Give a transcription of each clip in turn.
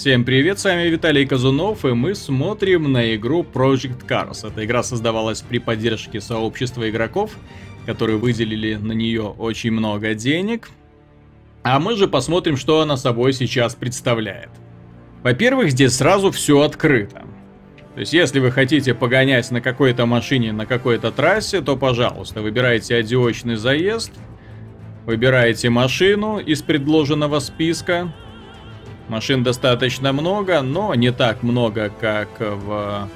Всем привет, с вами Виталий Казунов, и мы смотрим на игру Project Cars. Эта игра создавалась при поддержке сообщества игроков, которые выделили на нее очень много денег. А мы же посмотрим, что она собой сейчас представляет. Во-первых, здесь сразу все открыто. То есть, если вы хотите погонять на какой-то машине на какой-то трассе, то, пожалуйста, выбирайте одиночный заезд, выбираете машину из предложенного списка, Машин достаточно много, но не так много, как в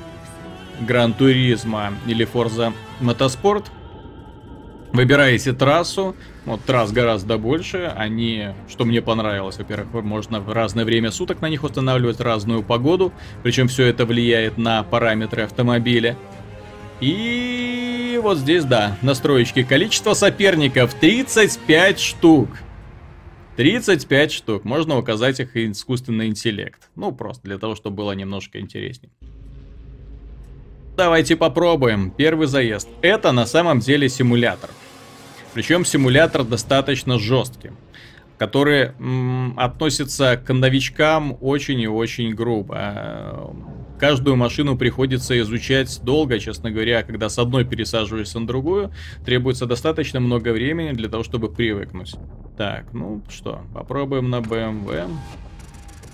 Гран Туризма или Forza Motorsport. Выбираете трассу, вот трасс гораздо больше, они, что мне понравилось, во-первых, можно в разное время суток на них устанавливать разную погоду, причем все это влияет на параметры автомобиля. И вот здесь, да, настроечки. Количество соперников 35 штук. 35 штук. Можно указать их искусственный интеллект. Ну, просто для того, чтобы было немножко интереснее. Давайте попробуем. Первый заезд. Это на самом деле симулятор. Причем симулятор достаточно жесткий. Который м, относится к новичкам очень и очень грубо. Каждую машину приходится изучать долго, честно говоря, когда с одной пересаживаешься на другую, требуется достаточно много времени для того, чтобы привыкнуть. Так, ну что, попробуем на BMW.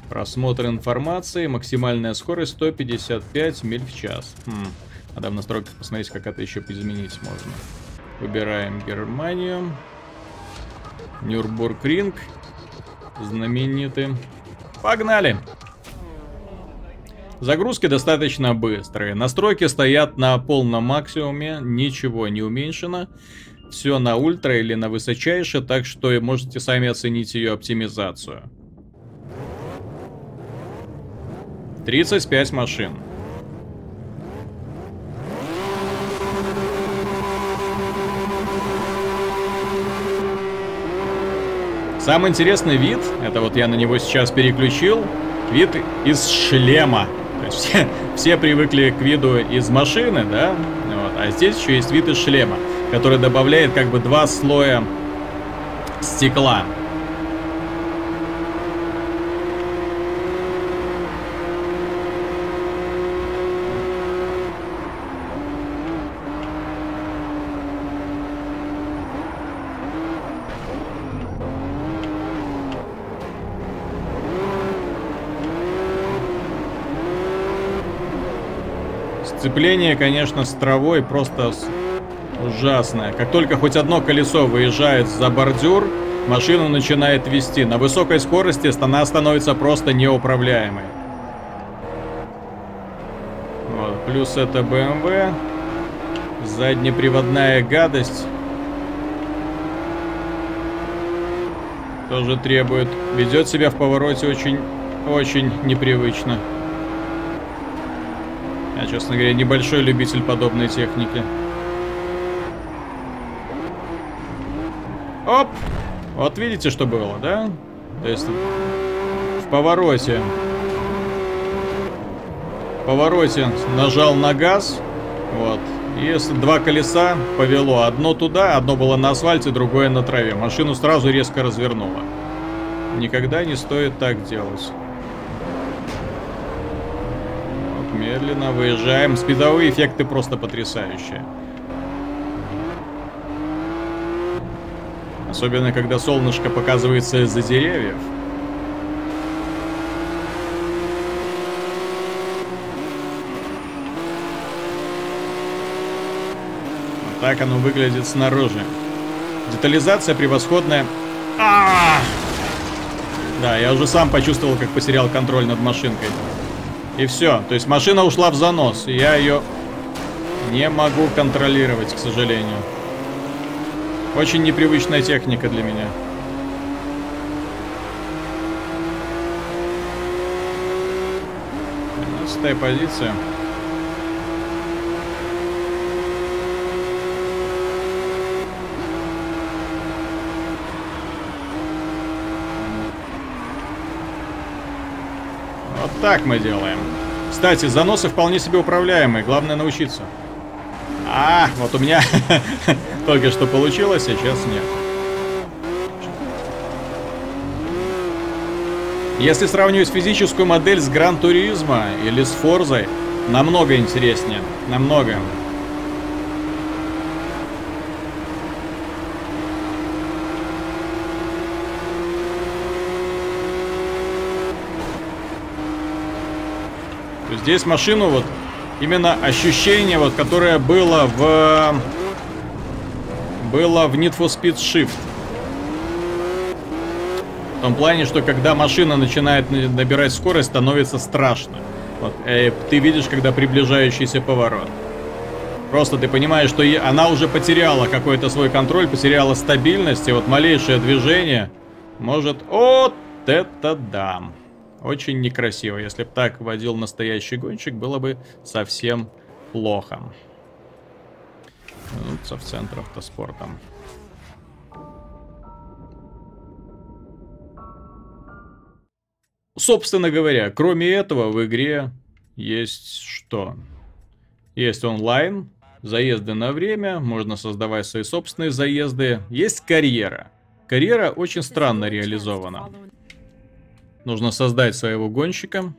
Просмотр информации, максимальная скорость 155 миль в час. Хм. Надо в настройках посмотреть, как это еще изменить можно. Выбираем Германию. Нюрбургринг. Знаменитый. Погнали! Загрузки достаточно быстрые. Настройки стоят на полном максимуме, ничего не уменьшено. Все на ультра или на высочайшее, так что можете сами оценить ее оптимизацию. 35 машин. Самый интересный вид, это вот я на него сейчас переключил, вид из шлема. То есть все, все привыкли к виду из машины, да, вот, а здесь еще есть вид из шлема который добавляет как бы два слоя стекла. Сцепление, конечно, с травой просто Ужасная. Как только хоть одно колесо выезжает за бордюр, машину начинает вести. На высокой скорости она становится просто неуправляемой. Вот. Плюс это BMW. Заднеприводная гадость. Тоже требует. Ведет себя в повороте очень, очень непривычно. Я, честно говоря, небольшой любитель подобной техники. Оп! Вот видите, что было, да? То есть в повороте. В повороте нажал на газ. Вот. И два колеса повело. Одно туда, одно было на асфальте, другое на траве. Машину сразу резко развернуло. Никогда не стоит так делать. Вот, медленно выезжаем. Спидовые эффекты просто потрясающие. Особенно, когда солнышко показывается из-за деревьев. Вот так оно выглядит снаружи. Детализация превосходная. А -а -а! Да, я уже сам почувствовал, как потерял контроль над машинкой. И все. То есть машина ушла в занос. И я ее не могу контролировать, к сожалению. Очень непривычная техника для меня. Пятнадцатая позиция. Так мы делаем. Кстати, заносы вполне себе управляемые, главное научиться. А, вот у меня только что получилось, а сейчас нет. Если сравнивать физическую модель с Гран Туризма или с Форзой, намного интереснее. Намного. Здесь машину вот именно ощущение, вот, которое было в было в Need for Speed Shift. В том плане, что когда машина начинает набирать скорость, становится страшно. Вот, э, ты видишь, когда приближающийся поворот. Просто ты понимаешь, что она уже потеряла какой-то свой контроль, потеряла стабильность, и вот малейшее движение может... Вот это да! Очень некрасиво. Если бы так водил настоящий гонщик, было бы совсем плохо. Вернуться в центр автоспорта. Собственно говоря, кроме этого в игре есть что? Есть онлайн, заезды на время, можно создавать свои собственные заезды. Есть карьера. Карьера очень странно реализована. Нужно создать своего гонщика.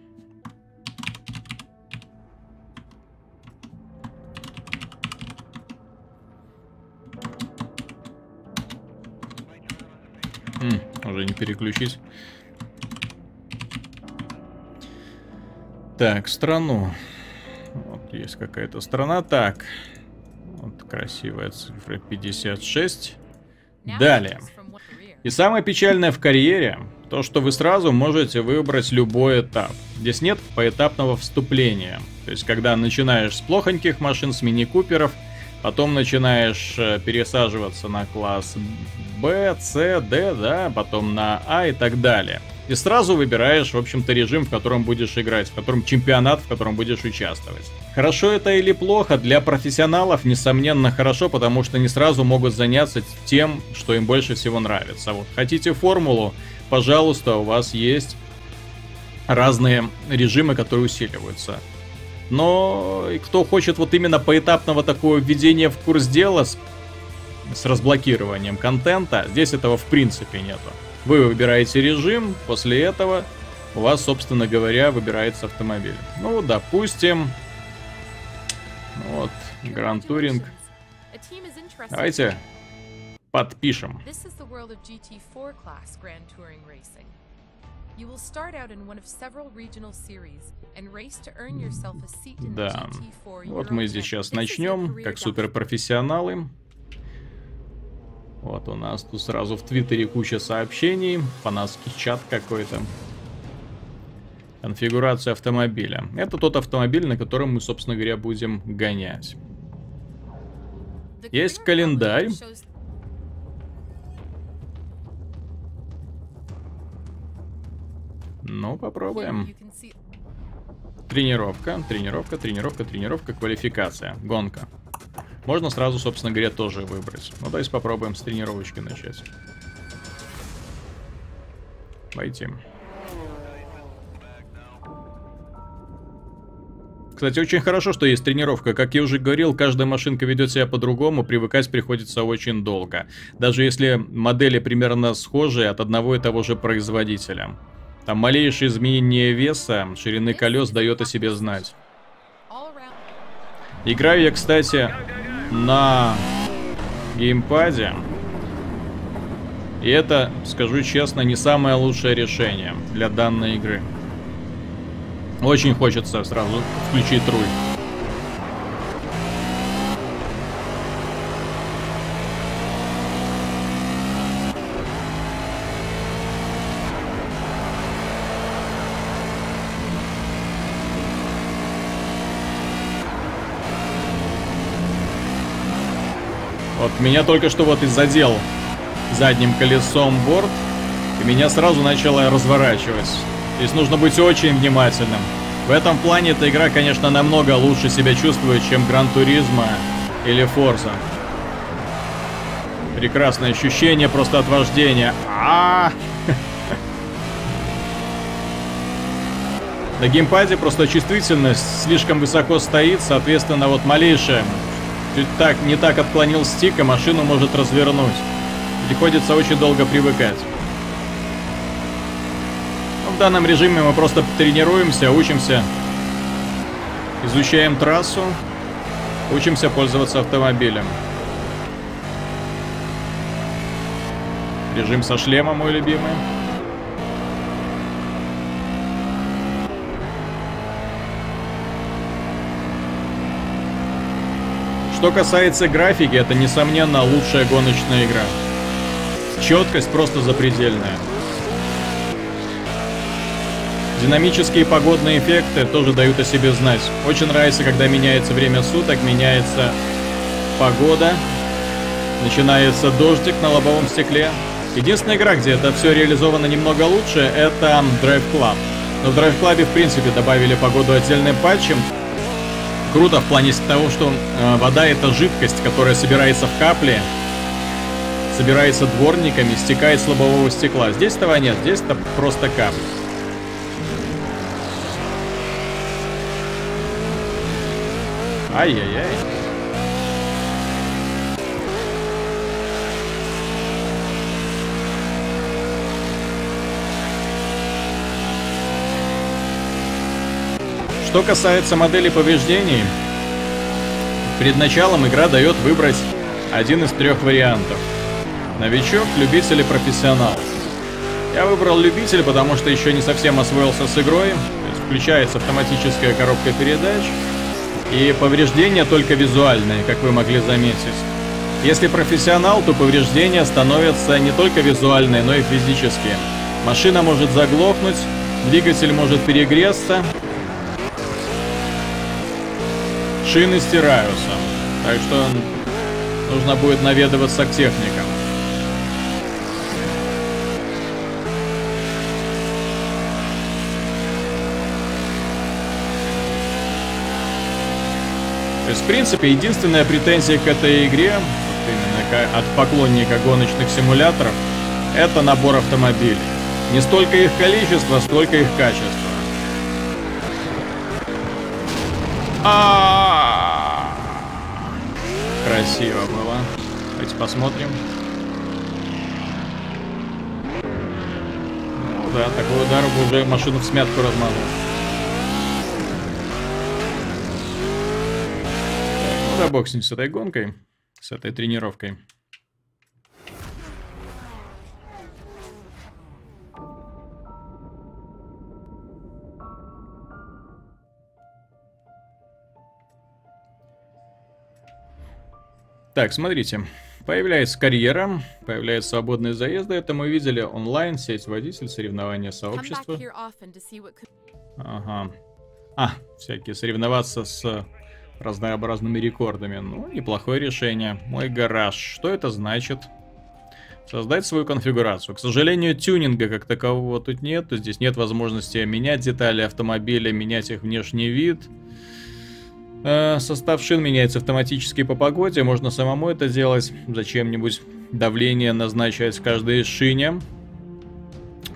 М, уже не переключить. Так, страну. Вот есть какая-то страна. Так. Вот красивая цифра 56. Далее. И самое печальное в карьере, то что вы сразу можете выбрать любой этап. Здесь нет поэтапного вступления. То есть, когда начинаешь с плохоньких машин, с мини-куперов, потом начинаешь э, пересаживаться на класс Б, С, Д, да, потом на А и так далее. И сразу выбираешь, в общем-то, режим, в котором будешь играть, в котором чемпионат, в котором будешь участвовать. Хорошо это или плохо? Для профессионалов, несомненно, хорошо, потому что не сразу могут заняться тем, что им больше всего нравится. Вот хотите формулу, пожалуйста, у вас есть разные режимы, которые усиливаются. Но кто хочет вот именно поэтапного такого введения в курс дела с, с разблокированием контента, здесь этого в принципе нету. Вы выбираете режим, после этого у вас, собственно говоря, выбирается автомобиль. Ну, допустим, вот, Гранд Туринг. Давайте подпишем. You will start out in one of several regional series and race to earn yourself a seat in да. GT4 Вот мы здесь сейчас начнем, как суперпрофессионалы. Вот у нас тут сразу в Твиттере куча сообщений, фанатский чат какой-то. Конфигурация автомобиля. Это тот автомобиль, на котором мы, собственно говоря, будем гонять. Есть календарь. Ну, попробуем. Тренировка, тренировка, тренировка, тренировка, квалификация, гонка. Можно сразу, собственно говоря, тоже выбрать. Ну, давайте попробуем с тренировочки начать. Войти. Кстати, очень хорошо, что есть тренировка. Как я уже говорил, каждая машинка ведет себя по-другому, привыкать приходится очень долго. Даже если модели примерно схожие от одного и того же производителя. Там малейшее изменение веса, ширины колес дает о себе знать. Играю я, кстати, на геймпаде. И это, скажу честно, не самое лучшее решение для данной игры. Очень хочется сразу включить руль. Меня только что вот и задел задним колесом борт, и меня сразу начало разворачивать. Здесь нужно быть очень внимательным. В этом плане эта игра, конечно, намного лучше себя чувствует, чем Гран Туризма или Форза. Прекрасное ощущение просто от вождения. А, -а, На геймпаде просто чувствительность слишком высоко стоит, соответственно, вот малейшее Чуть так, не так отклонил стик, и машину может развернуть. Приходится очень долго привыкать. Ну, данном режиме мы просто тренируемся, учимся, изучаем трассу, учимся пользоваться автомобилем. Режим со шлемом мой любимый. Что касается графики, это несомненно лучшая гоночная игра. Четкость просто запредельная. Динамические погодные эффекты тоже дают о себе знать. Очень нравится, когда меняется время суток, меняется погода, начинается дождик на лобовом стекле. Единственная игра, где это все реализовано немного лучше, это Drive Club. Но в Drive Club, в принципе, добавили погоду отдельным патчем, Круто в плане того, что э, вода это жидкость, которая собирается в капли, собирается дворниками, стекает с лобового стекла. Здесь этого нет, здесь это просто капли. Ай-яй-яй. Что касается модели повреждений, перед началом игра дает выбрать один из трех вариантов. Новичок, любитель и профессионал. Я выбрал любитель, потому что еще не совсем освоился с игрой. То есть включается автоматическая коробка передач. И повреждения только визуальные, как вы могли заметить. Если профессионал, то повреждения становятся не только визуальные, но и физические. Машина может заглохнуть, двигатель может перегреться, Шины стираются, так что нужно будет наведываться к техникам. То есть, в принципе, единственная претензия к этой игре, вот именно от поклонника гоночных симуляторов, это набор автомобилей. Не столько их количество, столько их качество. Красиво было. Давайте посмотрим. Ну да, такой удар бы уже машину в смятку размазал. ну да, бог с этой гонкой, с этой тренировкой. Так, смотрите. Появляется карьера, появляются свободные заезды. Это мы видели онлайн, сеть водитель, соревнования сообщества. Ага. А, всякие соревноваться с разнообразными рекордами. Ну, неплохое решение. Мой гараж. Что это значит? Создать свою конфигурацию. К сожалению, тюнинга как такового тут нет. Здесь нет возможности менять детали автомобиля, менять их внешний вид. Э, состав шин меняется автоматически по погоде, можно самому это делать. Зачем-нибудь давление назначать в каждой шине.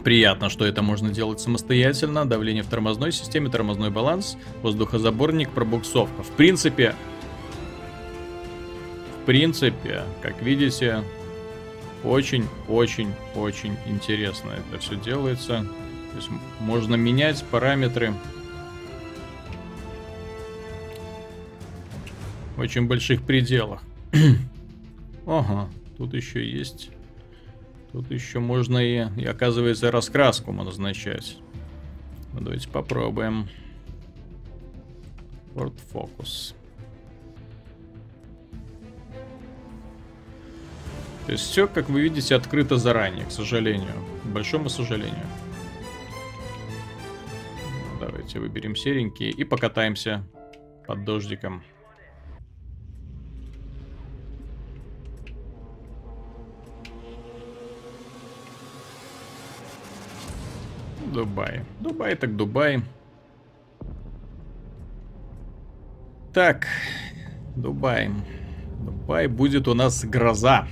Приятно, что это можно делать самостоятельно. Давление в тормозной системе, тормозной баланс, воздухозаборник, пробуксовка. В принципе, в принципе, как видите, очень-очень-очень интересно это все делается. То есть можно менять параметры в очень больших пределах. ага, тут еще есть. Тут еще можно и, и оказывается, раскраску назначать. Ну, давайте попробуем. Ford Focus. То есть все, как вы видите, открыто заранее, к сожалению. К большому сожалению. Давайте выберем серенькие и покатаемся под дождиком. Дубай. Дубай так Дубай. Так, Дубай. Дубай будет у нас гроза.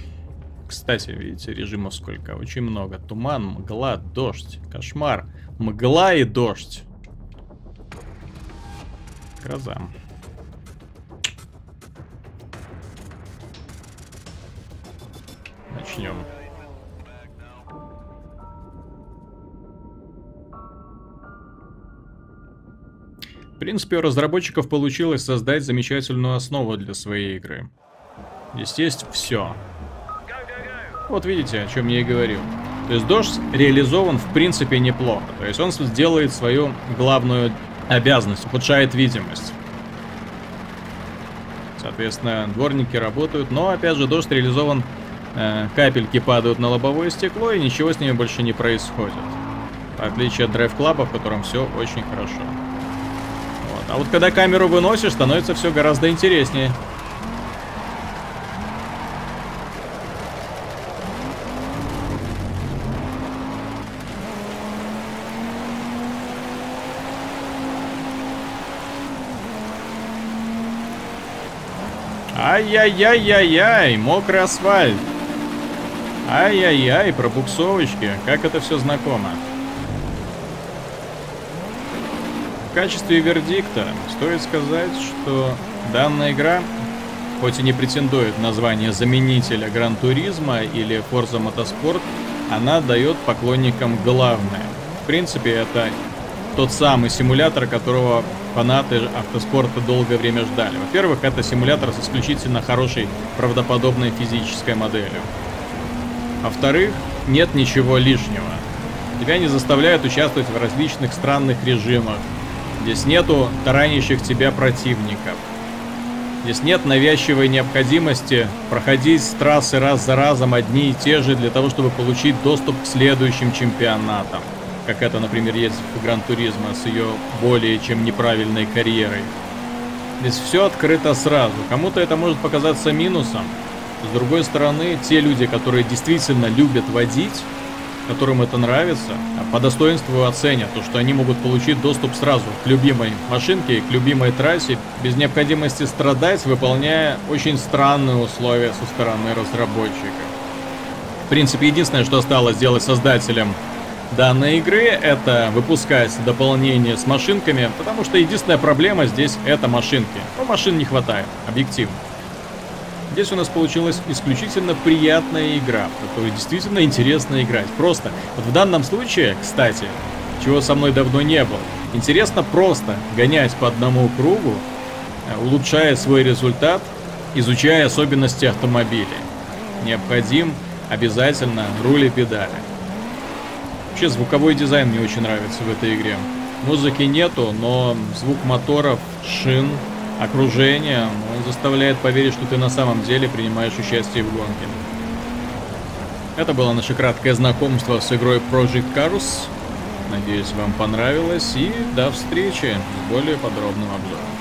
Кстати, видите, режимов сколько? Очень много. Туман, мгла, дождь. Кошмар. Мгла и дождь. Гроза. Начнем. Принципе, у разработчиков получилось создать замечательную основу для своей игры. Здесь есть все. Вот видите, о чем я и говорил. То есть дождь реализован в принципе неплохо. То есть он сделает свою главную обязанность, ухудшает видимость. Соответственно, дворники работают, но опять же дождь реализован, э, капельки падают на лобовое стекло и ничего с ними больше не происходит. В отличие от Club, в котором все очень хорошо. А вот когда камеру выносишь, становится все гораздо интереснее. Ай-яй-яй-яй-яй, мокрый асфальт. Ай-яй-яй, пробуксовочки, как это все знакомо. В качестве вердикта стоит сказать, что данная игра, хоть и не претендует на звание заменителя Гран-туризма или Forza Motorsport, она дает поклонникам главное. В принципе, это тот самый симулятор, которого фанаты автоспорта долгое время ждали. Во-первых, это симулятор с исключительно хорошей правдоподобной физической моделью. Во-вторых, нет ничего лишнего. Тебя не заставляют участвовать в различных странных режимах, Здесь нету таранящих тебя противников. Здесь нет навязчивой необходимости проходить трассы раз за разом одни и те же для того, чтобы получить доступ к следующим чемпионатам. Как это, например, есть в Гран-туризма с ее более чем неправильной карьерой. Здесь все открыто сразу. Кому-то это может показаться минусом. С другой стороны, те люди, которые действительно любят водить, которым это нравится, а по достоинству оценят то, что они могут получить доступ сразу к любимой машинке, к любимой трассе, без необходимости страдать, выполняя очень странные условия со стороны разработчика. В принципе, единственное, что осталось сделать создателям данной игры, это выпускать дополнение с машинками, потому что единственная проблема здесь это машинки. Но машин не хватает, объективно. Здесь у нас получилась исключительно приятная игра, в которую действительно интересно играть. Просто, вот в данном случае, кстати, чего со мной давно не было, интересно просто гонять по одному кругу, э, улучшая свой результат, изучая особенности автомобиля. Необходим обязательно руль и педали. Вообще звуковой дизайн мне очень нравится в этой игре. Музыки нету, но звук моторов, шин, окружение, он заставляет поверить, что ты на самом деле принимаешь участие в гонке. Это было наше краткое знакомство с игрой Project Cars. Надеюсь, вам понравилось, и до встречи с более подробным обзором.